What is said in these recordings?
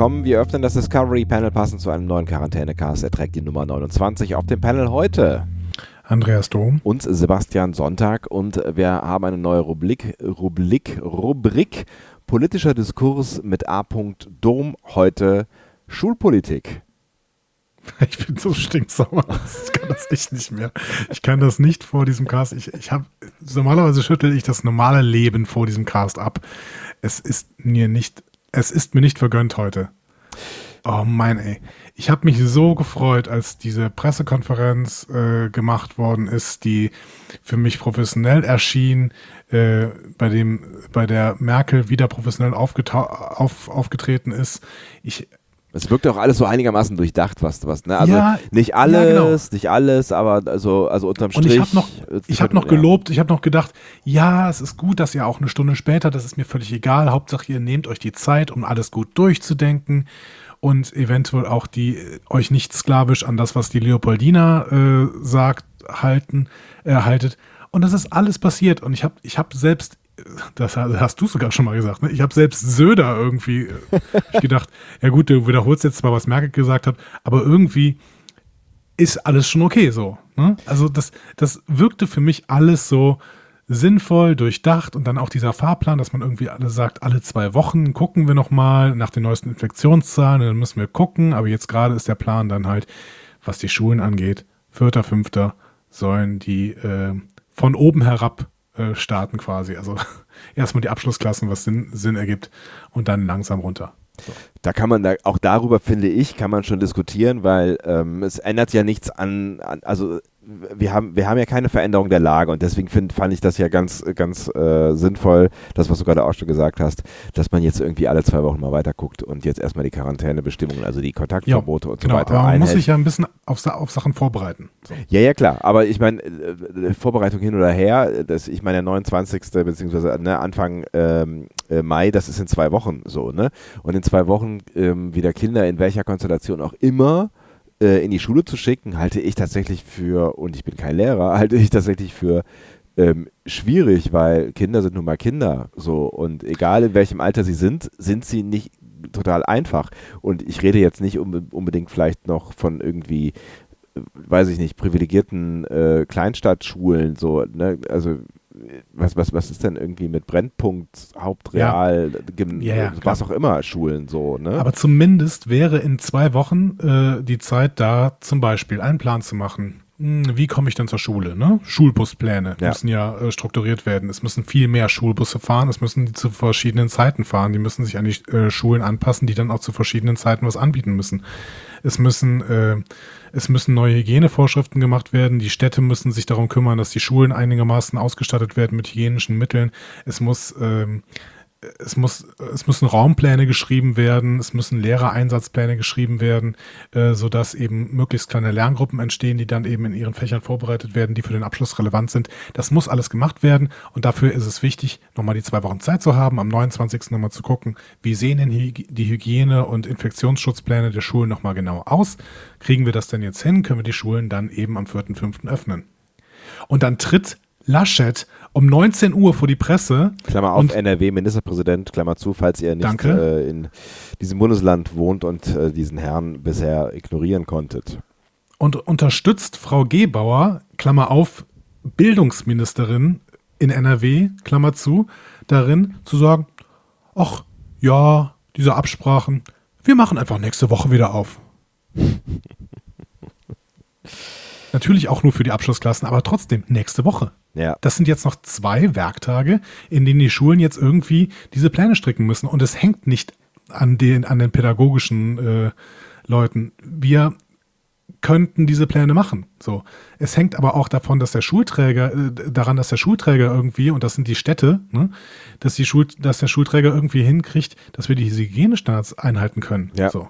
Willkommen. Wir öffnen das Discovery Panel passend zu einem neuen Quarantänecast. Er trägt die Nummer 29 auf dem Panel heute. Andreas Dom. Und Sebastian Sonntag. Und wir haben eine neue Rubrik, Rubrik, Rubrik politischer Diskurs mit A. Dom. Heute Schulpolitik. Ich bin so stinksauer. Ich kann das echt nicht mehr. Ich kann das nicht vor diesem Cast. Ich, ich habe normalerweise schüttel ich das normale Leben vor diesem Cast ab. Es ist mir nicht es ist mir nicht vergönnt heute. Oh mein ey. Ich habe mich so gefreut, als diese Pressekonferenz äh, gemacht worden ist, die für mich professionell erschien, äh, bei dem bei der Merkel wieder professionell auf, aufgetreten ist. Ich es wirkt auch alles so einigermaßen durchdacht, was, was, ne? Also ja, nicht alles, ja, genau. nicht alles, aber also, also unterm Strich. Und ich habe noch, ich habe noch gelobt, ich habe noch gedacht, ja, es ist gut, dass ihr auch eine Stunde später, das ist mir völlig egal, Hauptsache ihr nehmt euch die Zeit, um alles gut durchzudenken und eventuell auch die euch nicht sklavisch an das, was die Leopoldina äh, sagt, halten, äh, haltet. Und das ist alles passiert. Und ich habe ich hab selbst das hast du sogar schon mal gesagt, ne? Ich habe selbst Söder irgendwie äh, gedacht, ja gut, du wiederholst jetzt zwar, was Merkel gesagt hat, aber irgendwie ist alles schon okay so. Ne? Also das, das wirkte für mich alles so sinnvoll, durchdacht und dann auch dieser Fahrplan, dass man irgendwie alle sagt, alle zwei Wochen gucken wir nochmal nach den neuesten Infektionszahlen und dann müssen wir gucken, aber jetzt gerade ist der Plan dann halt, was die Schulen angeht, vierter, fünfter sollen die äh, von oben herab äh, starten quasi. Also erstmal die Abschlussklassen, was Sinn, Sinn ergibt und dann langsam runter. So. Da kann man da, auch darüber finde ich, kann man schon diskutieren, weil ähm, es ändert ja nichts an, an also wir haben, wir haben ja keine Veränderung der Lage und deswegen find, fand ich das ja ganz, ganz äh, sinnvoll, das, was du gerade auch schon gesagt hast, dass man jetzt irgendwie alle zwei Wochen mal weiter guckt und jetzt erstmal die Quarantänebestimmungen, also die Kontaktverbote ja, und genau, so weiter. Aber man einhält. muss sich ja ein bisschen auf, auf Sachen vorbereiten. So. Ja, ja, klar. Aber ich meine, äh, Vorbereitung hin oder her, das, ich meine, der 29. beziehungsweise ne, Anfang ähm, äh, Mai, das ist in zwei Wochen so, ne? Und in zwei Wochen ähm, wieder Kinder in welcher Konstellation auch immer äh, in die Schule zu schicken, halte ich tatsächlich für, und ich bin kein Lehrer, halte ich tatsächlich für ähm, schwierig, weil Kinder sind nun mal Kinder. So, und egal in welchem Alter sie sind, sind sie nicht total einfach. Und ich rede jetzt nicht unbedingt vielleicht noch von irgendwie äh, weiß ich nicht, privilegierten äh, Kleinstadtschulen, so, ne? Also was, was, was ist denn irgendwie mit Brennpunkt, Hauptreal, ja. ja, was auch immer, Schulen so, ne? Aber zumindest wäre in zwei Wochen äh, die Zeit da, zum Beispiel einen Plan zu machen. Hm, wie komme ich denn zur Schule? Ne? Schulbuspläne ja. müssen ja äh, strukturiert werden. Es müssen viel mehr Schulbusse fahren. Es müssen die zu verschiedenen Zeiten fahren. Die müssen sich an die äh, Schulen anpassen, die dann auch zu verschiedenen Zeiten was anbieten müssen. Es müssen äh, es müssen neue Hygienevorschriften gemacht werden. Die Städte müssen sich darum kümmern, dass die Schulen einigermaßen ausgestattet werden mit hygienischen Mitteln. Es muss ähm, es, muss, es müssen Raumpläne geschrieben werden, es müssen Lehrereinsatzpläne geschrieben werden, äh, sodass eben möglichst kleine Lerngruppen entstehen, die dann eben in ihren Fächern vorbereitet werden, die für den Abschluss relevant sind. Das muss alles gemacht werden und dafür ist es wichtig, nochmal die zwei Wochen Zeit zu haben, am 29. nochmal zu gucken, wie sehen denn die Hygiene- und Infektionsschutzpläne der Schulen nochmal genau aus. Kriegen wir das denn jetzt hin? Können wir die Schulen dann eben am 4.5. öffnen? Und dann tritt Laschet um 19 Uhr vor die Presse. Klammer auf, NRW-Ministerpräsident, Klammer zu, falls ihr nicht äh, in diesem Bundesland wohnt und äh, diesen Herrn bisher ignorieren konntet. Und unterstützt Frau Gebauer, Klammer auf, Bildungsministerin in NRW, Klammer zu, darin zu sagen, ach ja, diese Absprachen, wir machen einfach nächste Woche wieder auf. Natürlich auch nur für die Abschlussklassen, aber trotzdem nächste Woche. Ja. Das sind jetzt noch zwei Werktage, in denen die Schulen jetzt irgendwie diese Pläne stricken müssen. Und es hängt nicht an den, an den pädagogischen äh, Leuten. Wir könnten diese Pläne machen. So. Es hängt aber auch davon, dass der Schulträger, äh, daran, dass der Schulträger irgendwie, und das sind die Städte, ne, dass, die Schul, dass der Schulträger irgendwie hinkriegt, dass wir diese Hygienestandards einhalten können. Ja. So.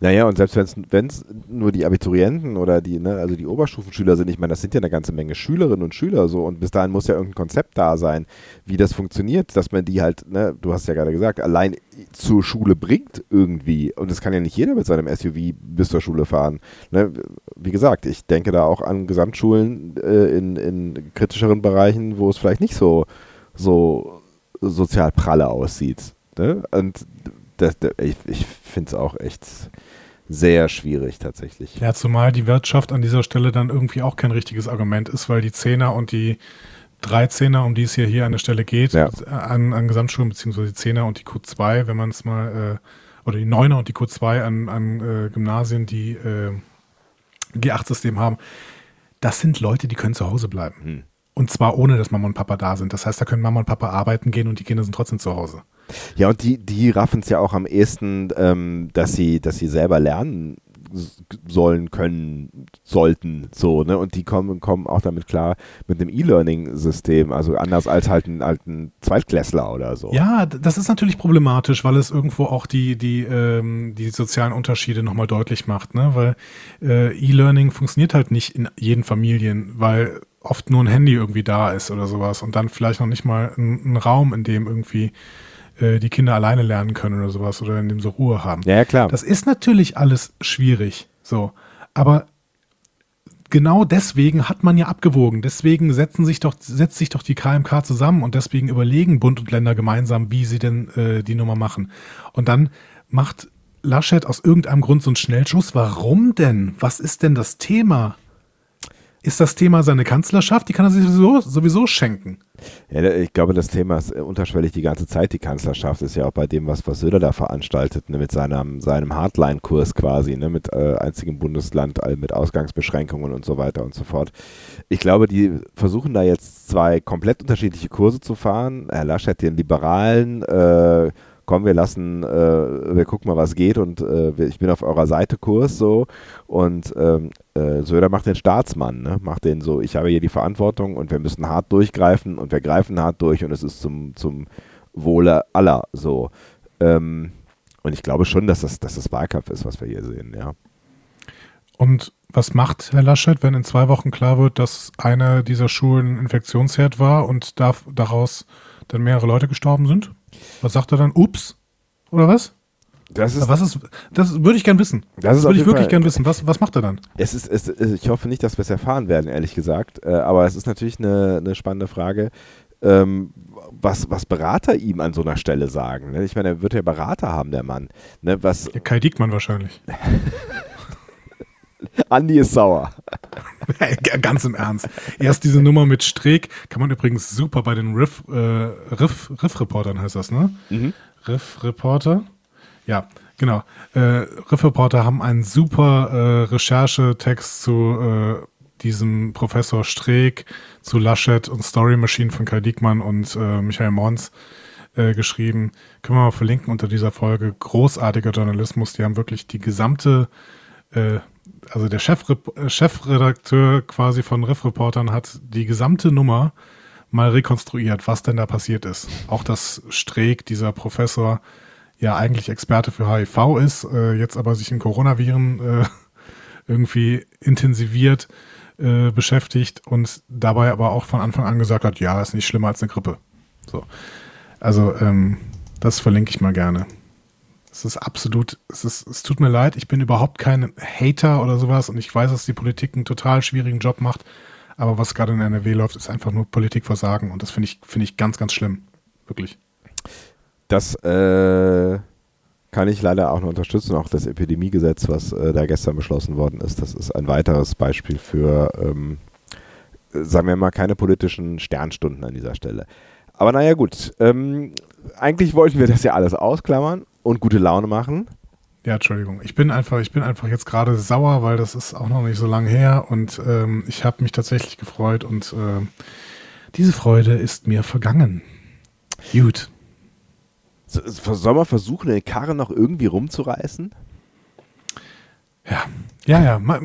Naja, und selbst wenn es nur die Abiturienten oder die, ne, also die Oberstufenschüler sind, ich meine, das sind ja eine ganze Menge Schülerinnen und Schüler so und bis dahin muss ja irgendein Konzept da sein, wie das funktioniert, dass man die halt, ne, du hast ja gerade gesagt, allein zur Schule bringt irgendwie. Und es kann ja nicht jeder mit seinem SUV bis zur Schule fahren. Ne? Wie gesagt, ich denke da auch an Gesamtschulen äh, in, in kritischeren Bereichen, wo es vielleicht nicht so, so sozial pralle aussieht. Ne? Und das, ich, ich finde es auch echt sehr schwierig tatsächlich. Ja, zumal die Wirtschaft an dieser Stelle dann irgendwie auch kein richtiges Argument ist, weil die Zehner und die 13er, um die es hier, hier an der Stelle geht, Ja. an, an Gesamtschulen, beziehungsweise die 10er und die Q2, wenn man es mal, äh, oder die 9er und die Q2 an, an äh, Gymnasien, die äh, G8-System haben, das sind Leute, die können zu Hause bleiben. Hm. Und zwar ohne, dass Mama und Papa da sind. Das heißt, da können Mama und Papa arbeiten gehen und die Kinder sind trotzdem zu Hause. Ja, und die, die raffen es ja auch am ehesten, ähm, dass sie, dass sie selber lernen sollen, können, sollten, so, ne? Und die kommen, kommen auch damit klar mit einem E-Learning-System, also anders als halt ein, halt ein Zweitklässler oder so. Ja, das ist natürlich problematisch, weil es irgendwo auch die, die, ähm, die sozialen Unterschiede nochmal deutlich macht, ne? Weil äh, E-Learning funktioniert halt nicht in jeden Familien, weil oft nur ein Handy irgendwie da ist oder sowas und dann vielleicht noch nicht mal ein, ein Raum, in dem irgendwie äh, die Kinder alleine lernen können oder sowas oder in dem sie Ruhe haben. Ja, ja, klar. Das ist natürlich alles schwierig, so. Aber genau deswegen hat man ja abgewogen. Deswegen setzen sich doch, setzt sich doch die KMK zusammen und deswegen überlegen Bund und Länder gemeinsam, wie sie denn äh, die Nummer machen. Und dann macht Laschet aus irgendeinem Grund so einen Schnellschuss. Warum denn? Was ist denn das Thema? Ist das Thema seine Kanzlerschaft? Die kann er sich sowieso, sowieso schenken. Ja, ich glaube, das Thema ist äh, unterschwellig die ganze Zeit. Die Kanzlerschaft ist ja auch bei dem, was, was Söder da veranstaltet, ne, mit seinem, seinem Hardline-Kurs quasi, ne, mit äh, einzigem Bundesland, mit Ausgangsbeschränkungen und so weiter und so fort. Ich glaube, die versuchen da jetzt zwei komplett unterschiedliche Kurse zu fahren. Herr Laschet den liberalen, äh, komm, wir lassen, äh, wir gucken mal, was geht und äh, ich bin auf eurer Seite Kurs so und ähm, äh, Söder macht den Staatsmann, ne? macht den so, ich habe hier die Verantwortung und wir müssen hart durchgreifen und wir greifen hart durch und es ist zum, zum Wohle aller so. Ähm, und ich glaube schon, dass das, dass das Wahlkampf ist, was wir hier sehen, ja. Und was macht Herr Laschet, wenn in zwei Wochen klar wird, dass eine dieser Schulen Infektionsherd war und darf, daraus dann mehrere Leute gestorben sind? Was sagt er dann? Ups? Oder was? Das ist, was ist, das würde ich gern wissen. Das auf würde ich wirklich Fall- gern wissen. Was, was macht er dann? es ist, es, ich hoffe nicht, dass wir es erfahren werden, ehrlich gesagt. Äh, aber es ist natürlich eine, eine spannende Frage, ähm, was, was Berater ihm an so einer Stelle sagen. Ne? Ich meine, er wird ja Berater haben, der Mann. Ne? Was, Ja, Kai Diekmann wahrscheinlich. Andi ist sauer. Ganz im Ernst. Erst diese Nummer mit Streeck kann man übrigens super bei den Riff, äh, Riff, Riff-Reportern heißt das, ne? Mhm. Riff-Reporter? Ja, genau. Äh, Riff-Reporter haben einen super äh, Recherchetext zu äh, diesem Professor Streeck, zu Laschet und Story Machine von Kai Diekmann und äh, Michael Mons äh, geschrieben. Können wir mal verlinken unter dieser Folge. Großartiger Journalismus. Die haben wirklich die gesamte äh, also der äh, Chefredakteur quasi von Riff Reportern hat die gesamte Nummer mal rekonstruiert, was denn da passiert ist. Auch dass Streeck, dieser Professor, ja eigentlich Experte für HIV ist, äh, jetzt aber sich in Coronaviren äh, irgendwie intensiviert äh, beschäftigt und dabei aber auch von Anfang an gesagt hat, ja, ist nicht schlimmer als eine Grippe. So. Also, ähm, das verlinke ich mal gerne. Es ist absolut, es, ist, es tut mir leid, ich bin überhaupt kein Hater oder sowas und ich weiß, dass die Politik einen total schwierigen Job macht, aber was gerade in NRW läuft, ist einfach nur Politikversagen und das finde ich, finde ich ganz, ganz schlimm. Wirklich. Das äh, kann ich leider auch nur unterstützen. Auch das Epidemiegesetz, was äh, da gestern beschlossen worden ist, das ist ein weiteres Beispiel für, ähm, sagen wir mal, keine politischen Sternstunden an dieser Stelle. Aber naja, gut. Ähm, eigentlich wollten wir das ja alles ausklammern und gute Laune machen. Ja, Entschuldigung. Ich bin einfach, ich bin einfach jetzt gerade sauer, weil das ist auch noch nicht so lange her und ähm, ich habe mich tatsächlich gefreut und äh, diese Freude ist mir vergangen. Gut. So, Soll man versuchen, den Karren noch irgendwie rumzureißen? Ja, Ja, ja, ma,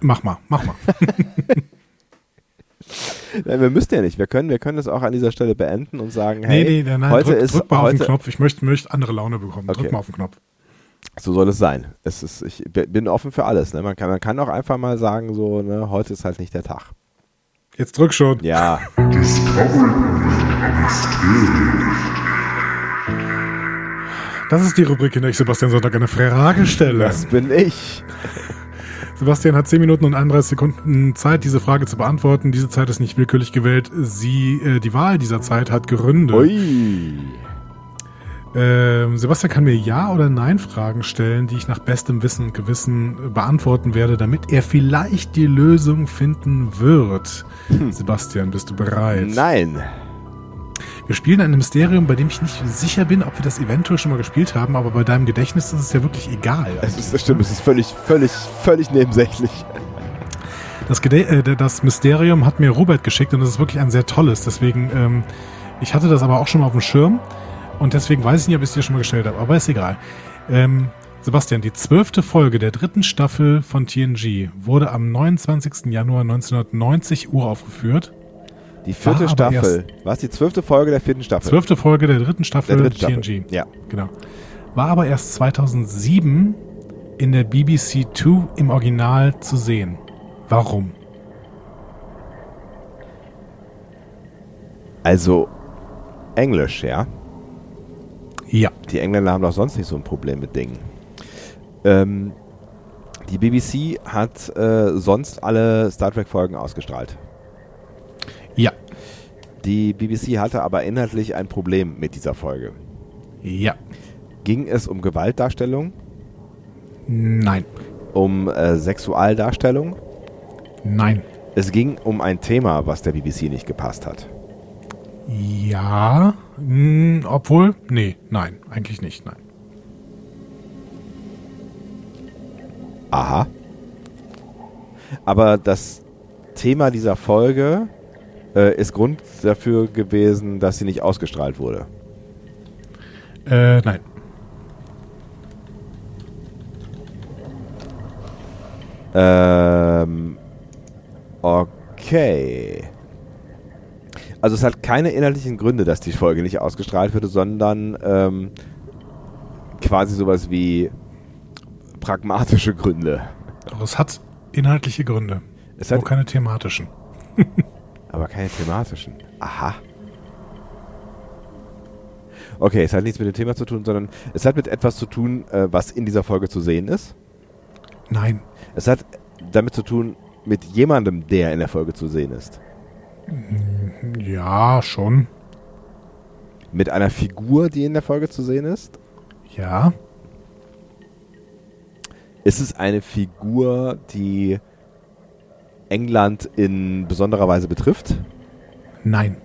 mach mal, mach mal. Nein, wir müssen ja nicht. Wir können, wir können das auch an dieser Stelle beenden und sagen, nee, hey, nee, nein, heute drück, ist drück mal heute, auf den Knopf. Ich möchte, möchte andere Laune bekommen. Okay. Drück mal auf den Knopf. So soll es sein. Es ist, ich bin offen für alles. Ne? Man, kann, man kann auch einfach mal sagen, so, ne, heute ist halt nicht der Tag. Jetzt drück schon. Ja. Das ist die Rubrik, in der ich Sebastian Sonntag eine Frage stelle. Das bin ich. Sebastian hat 10 Minuten und 31 Sekunden Zeit, diese Frage zu beantworten. Diese Zeit ist nicht willkürlich gewählt. Sie, äh, die Wahl dieser Zeit hat Gründe. Ui. Ähm, Sebastian kann mir Ja- oder Nein-Fragen stellen, die ich nach bestem Wissen und Gewissen beantworten werde, damit er vielleicht die Lösung finden wird. Sebastian, bist du bereit? Nein. Wir spielen ein Mysterium, bei dem ich nicht sicher bin, ob wir das eventuell schon mal gespielt haben, aber bei deinem Gedächtnis ist es ja wirklich egal. Es ist, das stimmt, es ist völlig, völlig, völlig nebensächlich. Das, Gede äh, das Mysterium hat mir Robert geschickt und es ist wirklich ein sehr tolles. Deswegen, ähm, ich hatte das aber auch schon mal auf dem Schirm und deswegen weiß ich nicht, ob ich es dir schon mal gestellt habe, aber ist egal. Ähm, Sebastian, die zwölfte Folge der dritten Staffel von TNG wurde am 29. Januar 1990 uraufgeführt. Die vierte War aber Staffel. Was? Die zwölfte Folge der vierten Staffel? Zwölfte Folge der dritten Staffel der dritten Staffel. TNG. Ja. Genau. War aber erst 2007 in der BBC 2 im Original zu sehen. Warum? Also Englisch, ja. Ja. Die Engländer haben doch sonst nicht so ein Problem mit Dingen. Ähm, die BBC hat äh, sonst alle Star Trek-Folgen ausgestrahlt. Die BBC hatte aber inhaltlich ein Problem mit dieser Folge. Ja. Ging es um Gewaltdarstellung, Nein. um äh, Sexualdarstellung? Nein. Es ging um ein Thema, was der BBC nicht gepasst hat. Ja. Mh, obwohl, nee, nein, eigentlich nicht, nein. Aha. Aber das Thema dieser Folge äh, ist Grund dafür gewesen, dass sie nicht ausgestrahlt wurde. Äh, nein. Ähm, okay. Also es hat keine inhaltlichen Gründe, dass die Folge nicht ausgestrahlt wurde, sondern ähm, quasi sowas wie pragmatische Gründe. Doch es hat inhaltliche Gründe. Es Nur hat keine thematischen. aber keine thematischen. Aha. Okay, es hat nichts mit dem Thema zu tun, sondern es hat mit etwas zu tun, äh, was in dieser Folge zu sehen ist. Nein. Es hat damit zu tun mit jemandem, der in der Folge zu sehen ist. Ja, schon. Mit einer Figur, die in der Folge zu sehen ist. Ja. Ist es eine Figur, die England in besonderer Weise betrifft? Nein.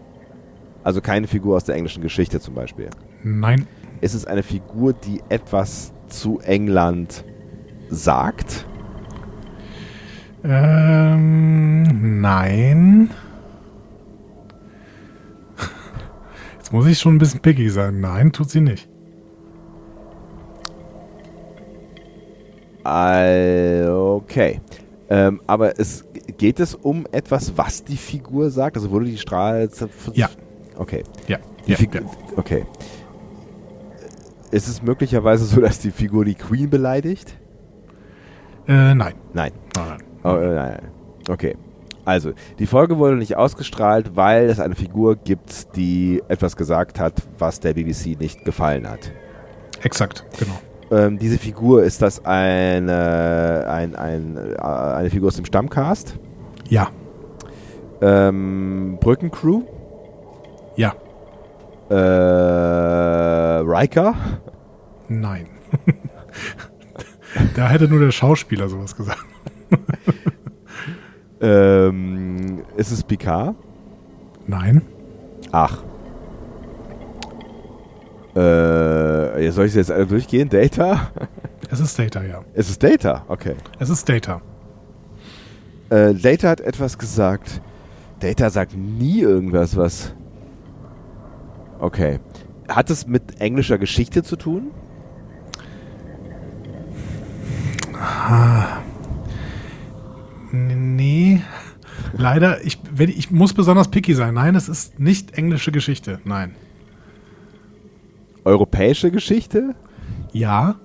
Also keine Figur aus der englischen Geschichte zum Beispiel. Nein. Ist es eine Figur, die etwas zu England sagt? Ähm, nein. Jetzt muss ich schon ein bisschen picky sein. Nein, tut sie nicht. Äh, Okay. Ähm, aber es geht es um etwas, was die Figur sagt? Also wurde die Strahl. Ja. Okay. Ja. Die ja, Figur. ja. Okay. Ist es möglicherweise so, dass die Figur die Queen beleidigt? Äh, nein. Nein. Nein, nein. Oh, äh, nein, nein. Okay. Also, die Folge wurde nicht ausgestrahlt, weil es eine Figur gibt, die etwas gesagt hat, was der BBC nicht gefallen hat. Exakt, genau. Ähm, diese Figur, ist das eine, ein, ein, äh, eine Figur aus dem Stammcast? Ja. Ähm, Brückencrew? Ja. Äh, Riker? Nein. da hätte nur der Schauspieler sowas gesagt. Ähm, ist es Picard? Nein. Ach. Äh, soll ich jetzt alle durchgehen? Data? Es ist Data, ja. Es ist Data, okay. Es ist Data. Äh, Data hat etwas gesagt. Data sagt nie irgendwas, was. Okay. Hat es mit englischer Geschichte zu tun? Nee, leider, ich, ich muss besonders picky sein. Nein, es ist nicht englische Geschichte. Nein. Europäische Geschichte? Ja,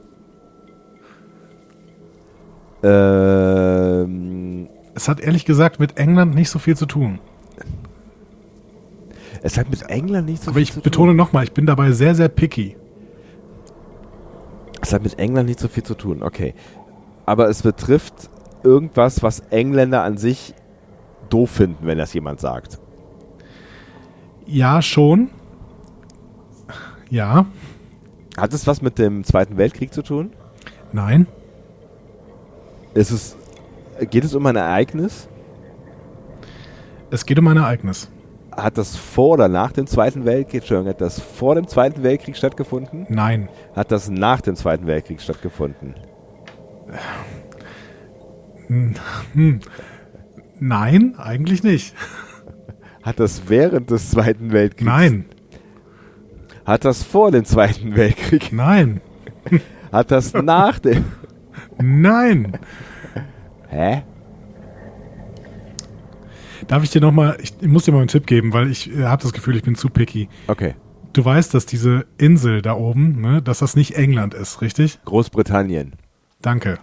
Ähm, es hat ehrlich gesagt mit England nicht so viel zu tun. es hat mit England nichts so Aber viel ich zu betone tun. nochmal, ich bin dabei sehr, sehr picky. Es hat mit England nicht so viel zu tun, okay. Aber es betrifft irgendwas, was Engländer an sich doof finden, wenn das jemand sagt. Ja, schon. Ja, Hat es was mit dem Zweiten Weltkrieg zu tun? nein, Ist es, geht es um ein Ereignis? es geht um ein Ereignis. Hat das vor oder nach dem Zweiten Weltkrieg, Entschuldigung, hat das vor dem Zweiten Weltkrieg stattgefunden? Nein, Hat das nach dem Zweiten Weltkrieg stattgefunden? nein, eigentlich nicht. Hat das während des Zweiten Weltkriegs? Nein, Hat das vor dem Zweiten Weltkrieg? nein, Hat das nach dem... nein. Hä? Darf ich dir nochmal, ich, ich muss dir mal einen Tipp geben, weil ich äh, habe das Gefühl, ich bin zu picky. Okay. Du weißt, dass diese Insel da oben, ne, dass das nicht England ist, richtig? Großbritannien. Danke.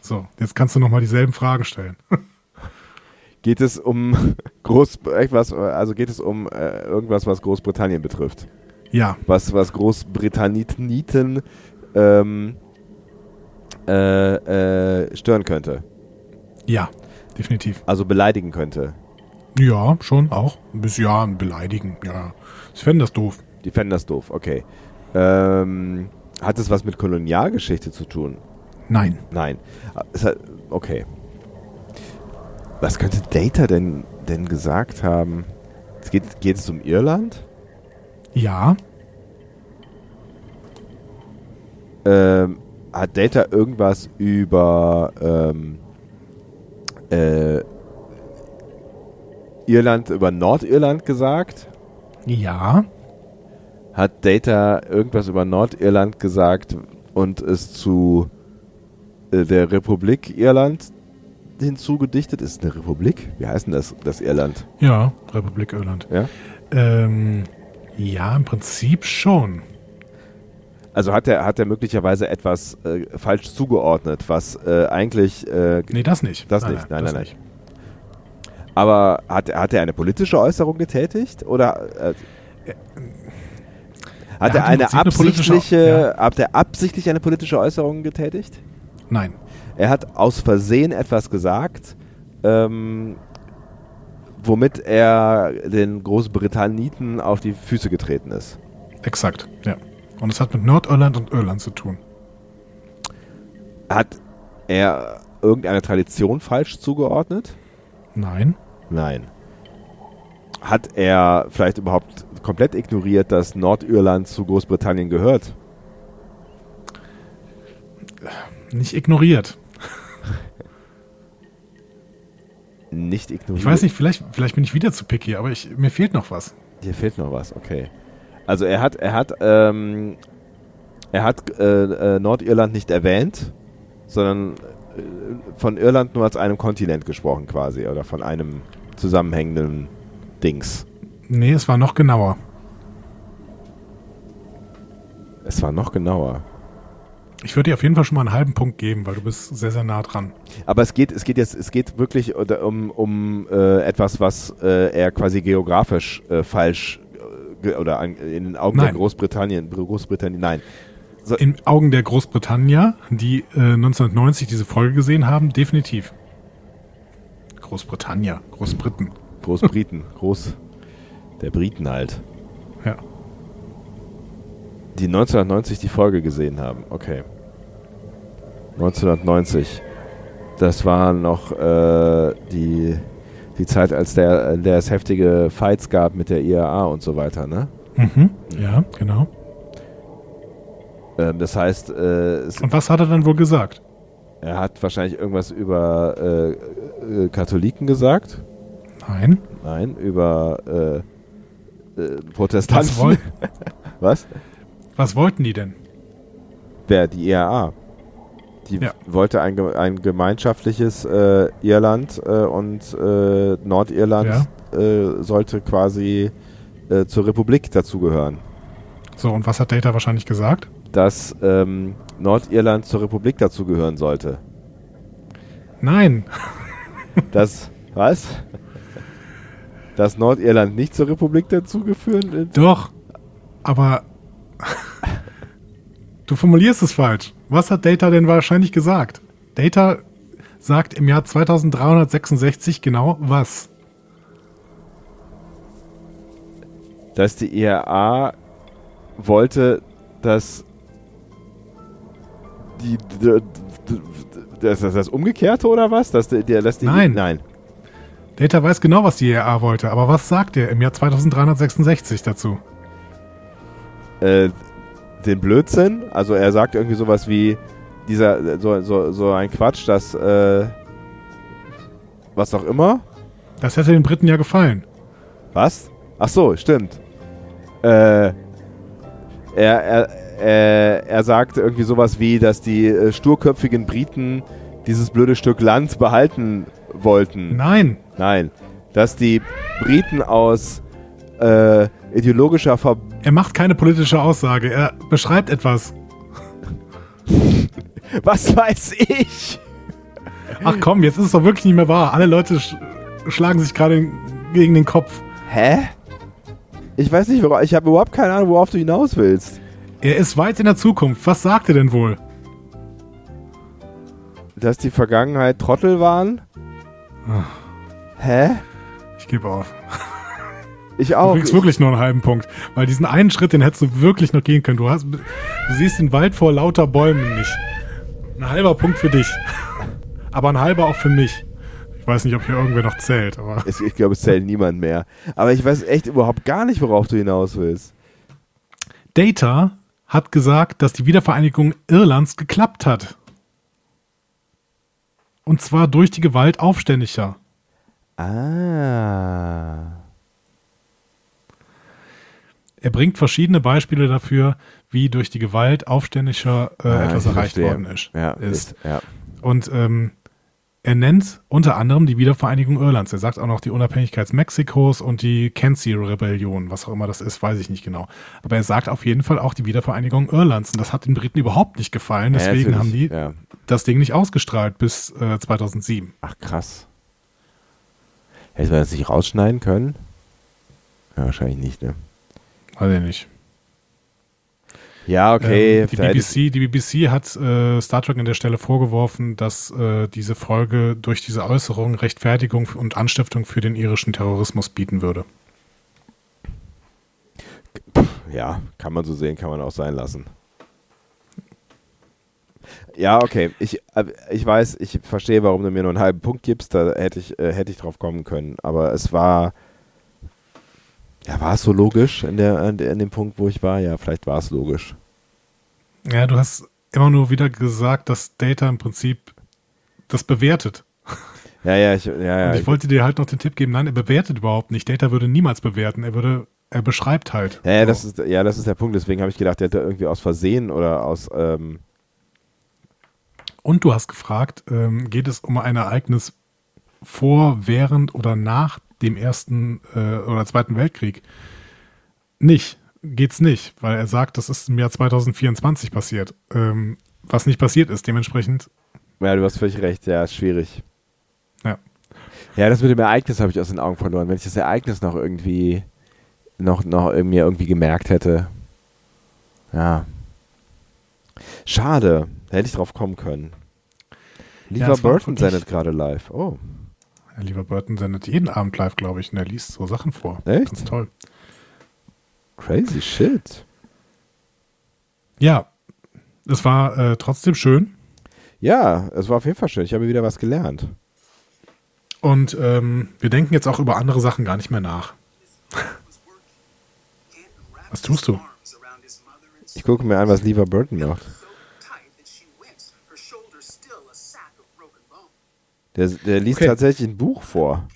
So, jetzt kannst du nochmal dieselben Fragen stellen. Geht es um Groß etwas, also geht es um äh, irgendwas, was Großbritannien betrifft? Ja, Was, was Großbritanniten ähm, äh, äh, stören könnte. ja, definitiv. Also beleidigen könnte. Ja, schon auch. Ein bisschen, ja, beleidigen, ja. Ich fände das doof. Die fänden das doof, okay. Ähm, hat es was mit Kolonialgeschichte zu tun? Nein. Nein. Hat, okay. Was könnte Data denn, denn gesagt haben? Geht, geht es um Irland? Ja, Ähm, hat Data irgendwas über ähm, äh, Irland, über Nordirland gesagt? ja, Hat Data irgendwas über Nordirland gesagt und es zu äh, der Republik Irland hinzugedichtet? Ist es eine Republik? Wie heißt denn das, das Irland? ja, Republik Irland. Ja? Ähm, ja, im Prinzip schon. Also hat er, hat er möglicherweise etwas äh, falsch zugeordnet, was äh, eigentlich äh, Nee, das nicht. Das nicht, nein, nein, nein. Aber hat, hat er eine politische Äußerung getätigt? Oder äh, hat hat er im eine Prinzip eine absichtliche, hat er absichtlich eine politische Äußerung getätigt? Nein. Er hat aus Versehen etwas gesagt, ähm, womit er den Großbritanniten auf die Füße getreten ist. Exakt, ja. Und es hat mit Nordirland und Irland zu tun. Hat er irgendeine Tradition falsch zugeordnet? Nein. Nein. Hat er vielleicht überhaupt komplett ignoriert, dass Nordirland zu Großbritannien gehört? Nicht ignoriert. Nicht ignoriert. Ich weiß nicht, vielleicht, vielleicht bin ich wieder zu picky, aber ich, mir fehlt noch was. Hier fehlt noch was, okay. Also er hat, er hat, ähm, er hat äh, äh, Nordirland nicht erwähnt, sondern äh, von Irland nur als einem Kontinent gesprochen quasi oder von einem zusammenhängenden Dings. Nee, es war noch genauer. Es war noch genauer. Ich würde dir auf jeden Fall schon mal einen halben Punkt geben, weil du bist sehr, sehr nah dran. Aber es geht, es geht jetzt, es geht wirklich um, um äh, etwas, was äh, er quasi geografisch äh, falsch äh, ge- oder an, in den Augen der Nein. Großbritannien, Großbritannien, nein. In Augen der Großbritannier, die äh, 1990 diese Folge gesehen haben, definitiv. Großbritannier, Großbriten. Großbriten, Groß, der Briten halt. Die 1990 die Folge gesehen haben, okay. 1990. Das war noch äh, die, die Zeit, als der, in der es heftige Fights gab mit der IAA und so weiter, ne? Mhm. Ja, genau. Ähm, das heißt, äh, Und was hat er dann wohl gesagt? er hat wahrscheinlich irgendwas über äh, äh, Katholiken gesagt. Nein. Nein, über äh, äh, Protestanten. Was, Was? wollten die denn? Wer? Die IAA. Die Ja. wollte ein, ein gemeinschaftliches äh, Irland äh, und äh, Nordirland äh, sollte quasi äh, zur Republik dazugehören. So, und was hat Data wahrscheinlich gesagt? Dass ähm, Nordirland zur Republik dazugehören sollte. Nein. Das, was? Dass Nordirland nicht zur Republik dazugeführt wird? Doch. Aber du formulierst es falsch. Was hat Data denn wahrscheinlich gesagt? Data sagt im Jahr 2366 genau was? Dass die IRA wollte, dass die das, das, das Umgekehrte oder was? Dass die, dass die, Nein. Nein. Data weiß genau, was die ERA wollte, aber was sagt er im Jahr 2366 dazu? Äh, den Blödsinn. Also er sagt irgendwie sowas wie dieser so, so, so ein Quatsch, dass äh, was auch immer. Das hätte den Briten ja gefallen. Was? Ach so, stimmt. Äh, er, er, er, er sagte irgendwie sowas wie, dass die äh, sturköpfigen Briten dieses blöde Stück Land behalten wollten. Nein. Nein. Dass die Briten aus äh, ideologischer Ver Er macht keine politische Aussage. Er beschreibt etwas. Was weiß ich? Ach komm, jetzt ist es doch wirklich nicht mehr wahr. Alle Leute sch schlagen sich gerade gegen den Kopf. Hä? Ich weiß nicht, ich habe überhaupt keine Ahnung, worauf du hinaus willst. Er ist weit in der Zukunft. Was sagt er denn wohl? Dass die Vergangenheit Trottel waren? Hä? Ich gebe auf. Ich Du auch. kriegst wirklich nur einen halben Punkt. Weil diesen einen Schritt, den hättest du wirklich noch gehen können. Du, hast, du siehst den Wald vor lauter Bäumen nicht. Ein halber Punkt für dich. Aber ein halber auch für mich. Ich weiß nicht, ob hier irgendwer noch zählt, aber. Es- Ich glaube, es zählt niemand mehr. Aber ich weiß echt überhaupt gar nicht, worauf du hinaus willst. Data hat gesagt, dass die Wiedervereinigung Irlands geklappt hat. Und zwar durch die Gewalt Aufständischer. Ah. Er bringt verschiedene Beispiele dafür, wie durch die Gewalt Aufständischer äh, Ah, etwas ich erreicht verstehe. worden ist. Ja, ist. Ja. Und ähm, er nennt unter anderem die Wiedervereinigung Irlands. Er sagt auch noch die Unabhängigkeit Mexikos und die Kenzie-Rebellion. Was auch immer das ist, weiß ich nicht genau. Aber er sagt auf jeden Fall auch die Wiedervereinigung Irlands. Und das hat den Briten überhaupt nicht gefallen. Deswegen Ja, haben die. Ja. das Ding nicht ausgestrahlt bis äh, 2007. Ach, krass. Hätte man das nicht rausschneiden können? Ja, wahrscheinlich nicht, ne? Weiß ich nicht. Ja, okay. ähm, die, BBC, die BBC hat äh, Star Trek an der Stelle vorgeworfen, dass äh, diese Folge durch diese Äußerung Rechtfertigung und Anstiftung für den irischen Terrorismus bieten würde. Ja, kann man so sehen, kann man auch sein lassen. Ja, okay. Ich, äh, ich weiß, ich verstehe, warum du mir nur einen halben Punkt gibst. Da hätte ich, äh, hätte ich drauf kommen können. Aber es war. Ja, war es so logisch in, der, in, der- in dem Punkt, wo ich war? Ja, vielleicht war es logisch. Ja, du hast immer nur wieder gesagt, dass Data im Prinzip das bewertet. Ja, ja, ich, ja, ja. Und ich wollte dir halt noch den Tipp geben, nein, er bewertet überhaupt nicht. Data würde niemals bewerten. Er würde, er beschreibt halt. ja, ja, das ist, ja, das ist der Punkt. Deswegen habe ich gedacht, der hätte irgendwie aus Versehen oder aus. Ähm, Und du hast gefragt, ähm, geht es um ein Ereignis vor, während oder nach dem Ersten äh, oder Zweiten Weltkrieg? Nicht. Geht's nicht, weil er sagt, das ist im Jahr 2024 passiert. Ähm, was nicht passiert ist, dementsprechend. ja, du hast völlig recht. Ja, ist schwierig. Ja. Ja, das mit dem Ereignis habe ich aus den Augen verloren. Wenn ich das Ereignis noch irgendwie noch, noch mir irgendwie gemerkt hätte. Ja. Schade. Da hätte ich drauf kommen können. Lieber war Burton sendet gerade live. Oh. Herr lieber Burton sendet jeden Abend live, glaube ich, und er liest so Sachen vor. Echt? Ganz toll. Crazy shit. Ja, es war äh, trotzdem schön. Ja, es war auf jeden Fall schön. Ich habe wieder was gelernt. Und ähm, wir denken jetzt auch über andere Sachen gar nicht mehr nach. Was tust du? Ich gucke mir an, was Lieber Burton macht. Der, der liest Okay. tatsächlich ein Buch vor.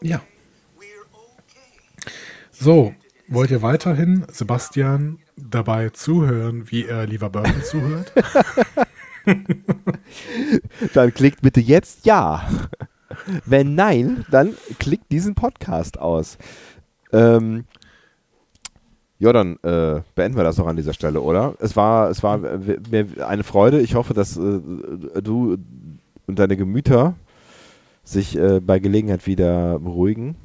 Ja. So, wollt ihr weiterhin Sebastian dabei zuhören, wie er lieber Burton zuhört? dann klickt bitte jetzt Ja. Wenn nein, dann klickt diesen Podcast aus. Ähm, ja, dann äh, beenden wir das doch an dieser Stelle, oder? Es war, es war mir eine Freude. Ich hoffe, dass äh, du und deine Gemüter sich äh, bei Gelegenheit wieder beruhigen.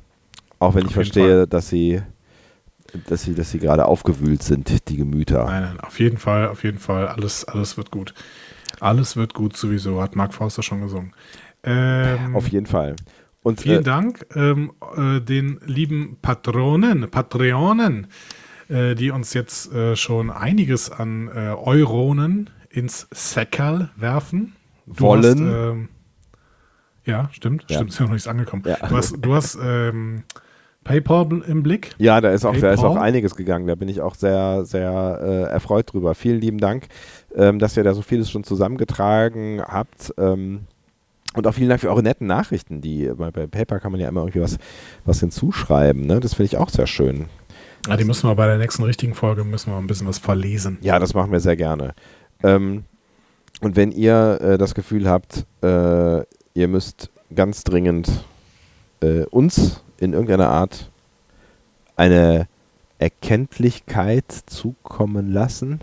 Auch wenn auf ich verstehe, Fall. dass sie, dass sie, dass sie gerade aufgewühlt sind, die Gemüter. Nein, nein, auf jeden Fall, auf jeden Fall. Alles, alles wird gut. Alles wird gut sowieso, hat Mark Forster schon gesungen. Ähm, auf jeden Fall. Und, vielen äh, Dank ähm, äh, den lieben Patronen, Patreonen, äh, die uns jetzt äh, schon einiges an äh, Euronen ins Säckerl werfen. Du wollen. Hast, ähm, ja, stimmt. Ja. Stimmt, ist ja noch nichts angekommen. Ja. Du hast, du hast ähm, PayPal im Blick. Ja, da ist, auch, da ist auch einiges gegangen. Da bin ich auch sehr, sehr äh, erfreut drüber. Vielen lieben Dank, ähm, dass ihr da so vieles schon zusammengetragen habt. Ähm, und auch vielen Dank für eure netten Nachrichten. Die, bei, bei PayPal kann man ja immer irgendwie was, was hinzuschreiben. Ne? Das finde ich auch sehr schön. Ja, die müssen wir bei der nächsten richtigen Folge müssen wir ein bisschen was verlesen. Ja, das machen wir sehr gerne. Ähm, und wenn ihr äh, das Gefühl habt, äh, ihr müsst ganz dringend äh, uns in irgendeiner Art eine Erkenntlichkeit zukommen lassen.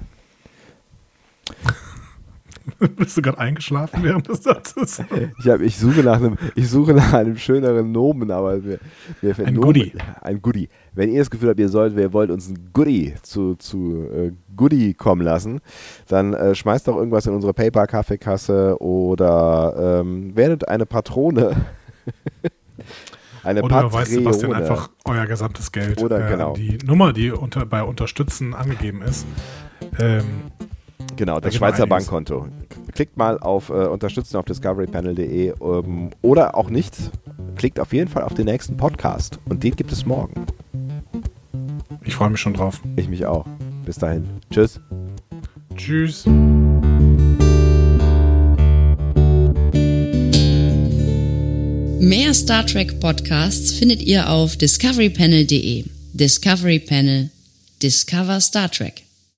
Bist du gerade eingeschlafen während des Satzes? Ich, hab, ich, suche nach einem, ich suche nach einem schöneren Nomen, aber mir, mir ein Nomen, Goodie. Ein Goodie. Wenn ihr das Gefühl habt, ihr sollt, ihr wollt uns ein Goodie zu, zu äh, Goodie kommen lassen, dann äh, schmeißt doch irgendwas in unsere PayPal-Kaffeekasse oder ähm, werdet eine Patrone. eine Oder weiß Sebastian einfach euer gesamtes Geld. Oder äh, genau. Die Nummer, die unter, bei Unterstützen angegeben ist. Ähm, Genau, das Schweizer Bankkonto. Klickt mal auf äh, Unterstützen auf discoverypanel.de ähm, oder auch nicht. Klickt auf jeden Fall auf den nächsten Podcast und den gibt es morgen. Ich freue mich schon drauf. Ich mich auch. Bis dahin. Tschüss. Tschüss. Mehr Star Trek Podcasts findet ihr auf discoverypanel.de. Discovery Panel. Discover Star Trek.